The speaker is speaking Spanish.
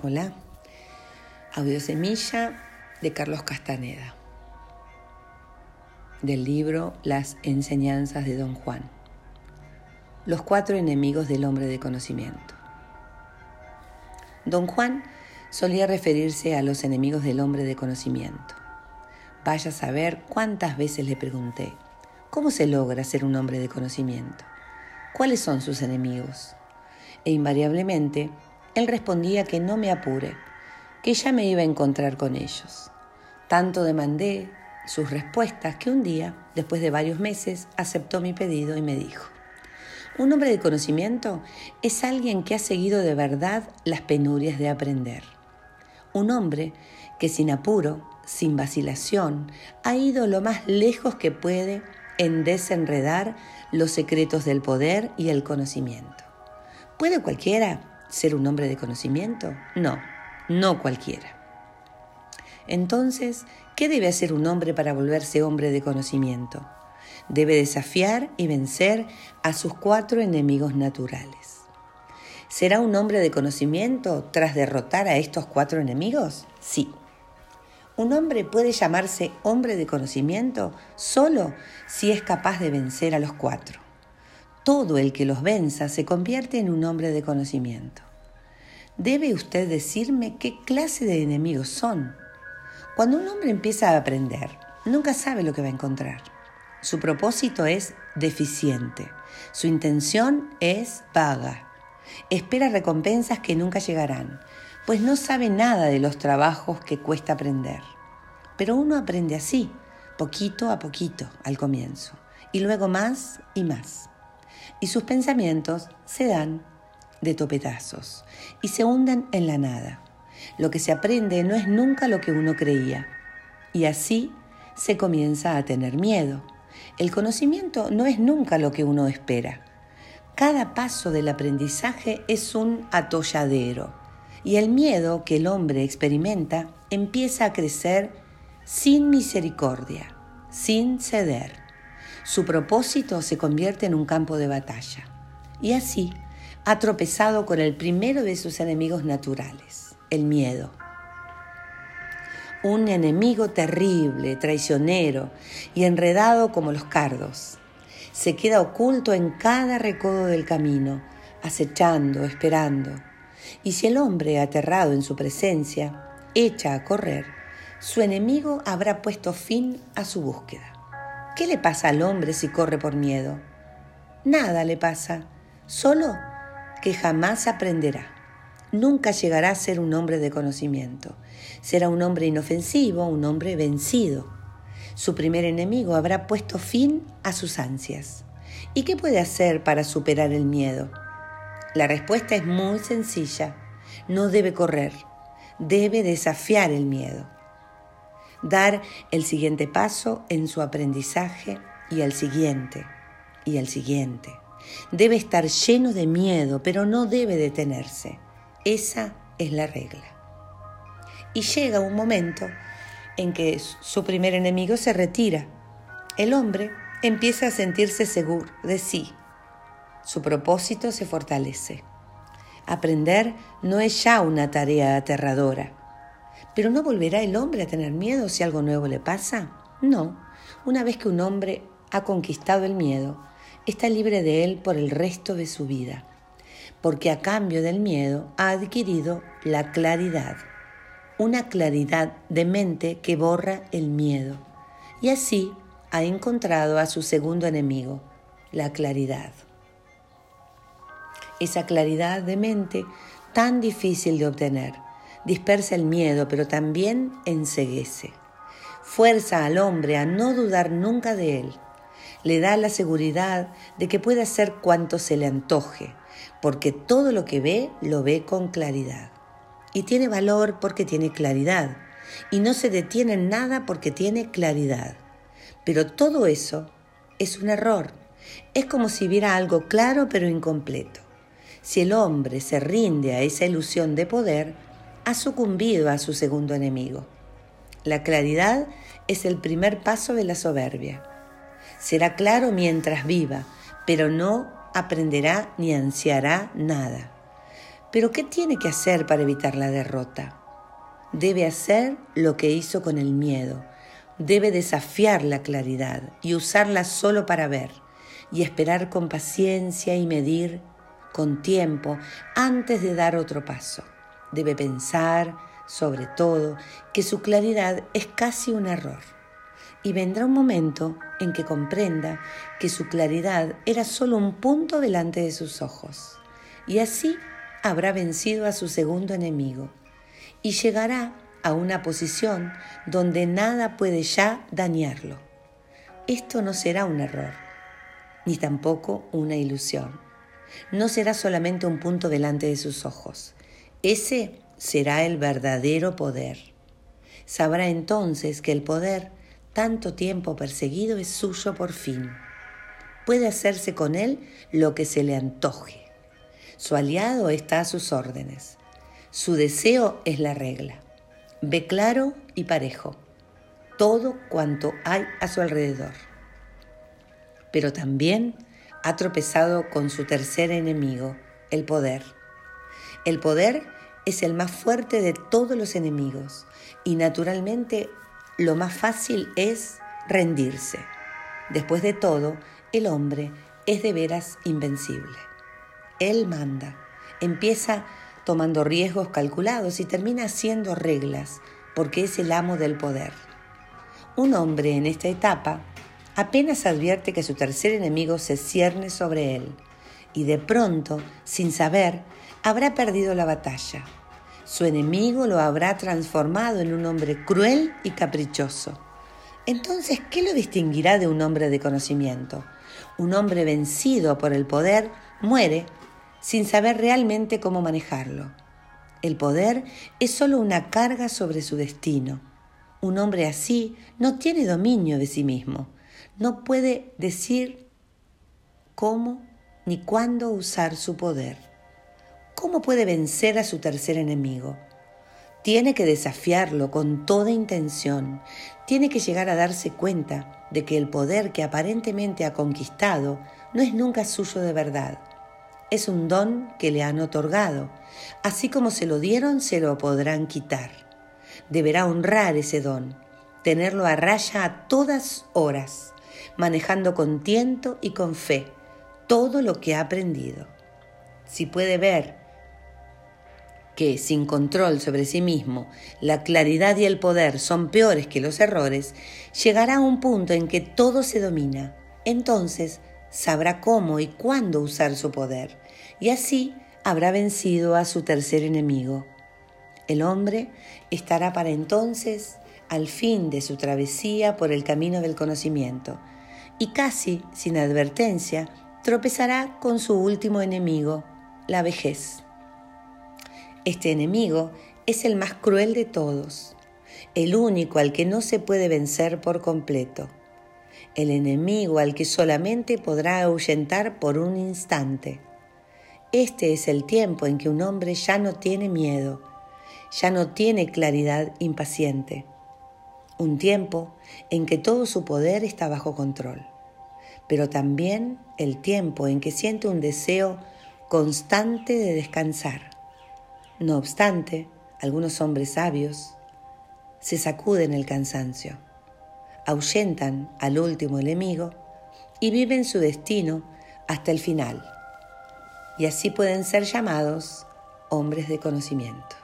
Hola. Audio Semilla de Carlos Castaneda. Del libro Las enseñanzas de Don Juan. Los cuatro enemigos del hombre de conocimiento. Don Juan solía referirse a los enemigos del hombre de conocimiento. Vaya a saber cuántas veces le pregunté, ¿cómo se logra ser un hombre de conocimiento? ¿Cuáles son sus enemigos? E invariablemente él respondía que no me apure, que ya me iba a encontrar con ellos. Tanto demandé sus respuestas que un día, después de varios meses, aceptó mi pedido y me dijo, un hombre de conocimiento es alguien que ha seguido de verdad las penurias de aprender. Un hombre que sin apuro, sin vacilación, ha ido lo más lejos que puede en desenredar los secretos del poder y el conocimiento. ¿Puede cualquiera ser un hombre de conocimiento? No, no cualquiera. Entonces, ¿qué debe hacer un hombre para volverse hombre de conocimiento? Debe desafiar y vencer a sus cuatro enemigos naturales. ¿Será un hombre de conocimiento tras derrotar a estos cuatro enemigos? Sí. Un hombre puede llamarse hombre de conocimiento solo si es capaz de vencer a los cuatro todo el que los venza se convierte en un hombre de conocimiento. Debe usted decirme qué clase de enemigos son. Cuando un hombre empieza a aprender, nunca sabe lo que va a encontrar. Su propósito es deficiente. Su intención es vaga. Espera recompensas que nunca llegarán, pues no sabe nada de los trabajos que cuesta aprender. Pero uno aprende así, poquito a poquito al comienzo, y luego más y más y sus pensamientos se dan de topetazos y se hunden en la nada. Lo que se aprende no es nunca lo que uno creía y así se comienza a tener miedo. El conocimiento no es nunca lo que uno espera. Cada paso del aprendizaje es un atolladero y el miedo que el hombre experimenta empieza a crecer sin misericordia, sin ceder su propósito se convierte en un campo de batalla. Y así ha tropezado con el primero de sus enemigos naturales, el miedo. Un enemigo terrible, traicionero y enredado como los cardos. Se queda oculto en cada recodo del camino, acechando, esperando. Y si el hombre, aterrado en su presencia, echa a correr, su enemigo habrá puesto fin a su búsqueda. ¿Qué le pasa al hombre si corre por miedo? Nada le pasa, solo que jamás aprenderá. Nunca llegará a ser un hombre de conocimiento. Será un hombre inofensivo, un hombre vencido. Su primer enemigo habrá puesto fin a sus ansias. ¿Y qué puede hacer para superar el miedo? La respuesta es muy sencilla. No debe correr, debe desafiar el miedo dar el siguiente paso en su aprendizaje y el siguiente y el siguiente. Debe estar lleno de miedo, pero no debe detenerse. Esa es la regla. Y llega un momento en que su primer enemigo se retira. El hombre empieza a sentirse seguro de sí. Su propósito se fortalece. Aprender no es ya una tarea aterradora pero ¿no volverá el hombre a tener miedo si algo nuevo le pasa? No. Una vez que un hombre ha conquistado el miedo, está libre de él por el resto de su vida, porque a cambio del miedo ha adquirido la claridad, una claridad de mente que borra el miedo, y así ha encontrado a su segundo enemigo, la claridad. Esa claridad de mente tan difícil de obtener, dispersa el miedo, pero también enseguece. Fuerza al hombre a no dudar nunca de él. Le da la seguridad de que puede hacer cuanto se le antoje, porque todo lo que ve lo ve con claridad. Y tiene valor porque tiene claridad. Y no se detiene en nada porque tiene claridad. Pero todo eso es un error. Es como si viera algo claro pero incompleto. Si el hombre se rinde a esa ilusión de poder, ha sucumbido a su segundo enemigo. La claridad es el primer paso de la soberbia. Será claro mientras viva, pero no aprenderá ni ansiará nada. Pero ¿qué tiene que hacer para evitar la derrota? Debe hacer lo que hizo con el miedo. Debe desafiar la claridad y usarla solo para ver y esperar con paciencia y medir con tiempo antes de dar otro paso. Debe pensar, sobre todo, que su claridad es casi un error. Y vendrá un momento en que comprenda que su claridad era solo un punto delante de sus ojos. Y así habrá vencido a su segundo enemigo y llegará a una posición donde nada puede ya dañarlo. Esto no será un error, ni tampoco una ilusión. No será solamente un punto delante de sus ojos. Ese será el verdadero poder. Sabrá entonces que el poder, tanto tiempo perseguido, es suyo por fin. Puede hacerse con él lo que se le antoje. Su aliado está a sus órdenes. Su deseo es la regla. Ve claro y parejo todo cuanto hay a su alrededor. Pero también ha tropezado con su tercer enemigo, el poder. El poder es el más fuerte de todos los enemigos y naturalmente lo más fácil es rendirse. Después de todo, el hombre es de veras invencible. Él manda. Empieza tomando riesgos calculados y termina haciendo reglas porque es el amo del poder. Un hombre en esta etapa apenas advierte que su tercer enemigo se cierne sobre él y de pronto, sin saber, habrá perdido la batalla. Su enemigo lo habrá transformado en un hombre cruel y caprichoso. Entonces, ¿qué lo distinguirá de un hombre de conocimiento? Un hombre vencido por el poder muere sin saber realmente cómo manejarlo. El poder es solo una carga sobre su destino. Un hombre así no tiene dominio de sí mismo. No puede decir cómo ni cuándo usar su poder. ¿Cómo puede vencer a su tercer enemigo? Tiene que desafiarlo con toda intención. Tiene que llegar a darse cuenta de que el poder que aparentemente ha conquistado no es nunca suyo de verdad es un don que le han otorgado. Así como se lo dieron, se lo podrán quitar. Deberá honrar ese don, tenerlo a raya a todas horas, manejando con tiento y con fe todo lo que ha aprendido. Si puede ver que sin control sobre sí mismo la claridad y el poder son peores que los errores, llegará a un punto en que todo se domina. Entonces sabrá cómo y cuándo usar su poder, y así habrá vencido a su tercer enemigo. El hombre estará para entonces al fin de su travesía por el camino del conocimiento, y casi sin advertencia tropezará con su último enemigo, la vejez. Este enemigo es el más cruel de todos, el único al que no se puede vencer por completo el enemigo al que solamente podrá ahuyentar por un instante. Este es el tiempo en que un hombre ya no tiene miedo, ya no tiene claridad impaciente. Un tiempo en que todo su poder está bajo control, pero también el tiempo en que siente un deseo constante de descansar. No obstante, algunos hombres sabios se sacuden el cansancio ahuyentan al último enemigo y viven su destino hasta el final. Y así pueden ser llamados hombres de conocimiento.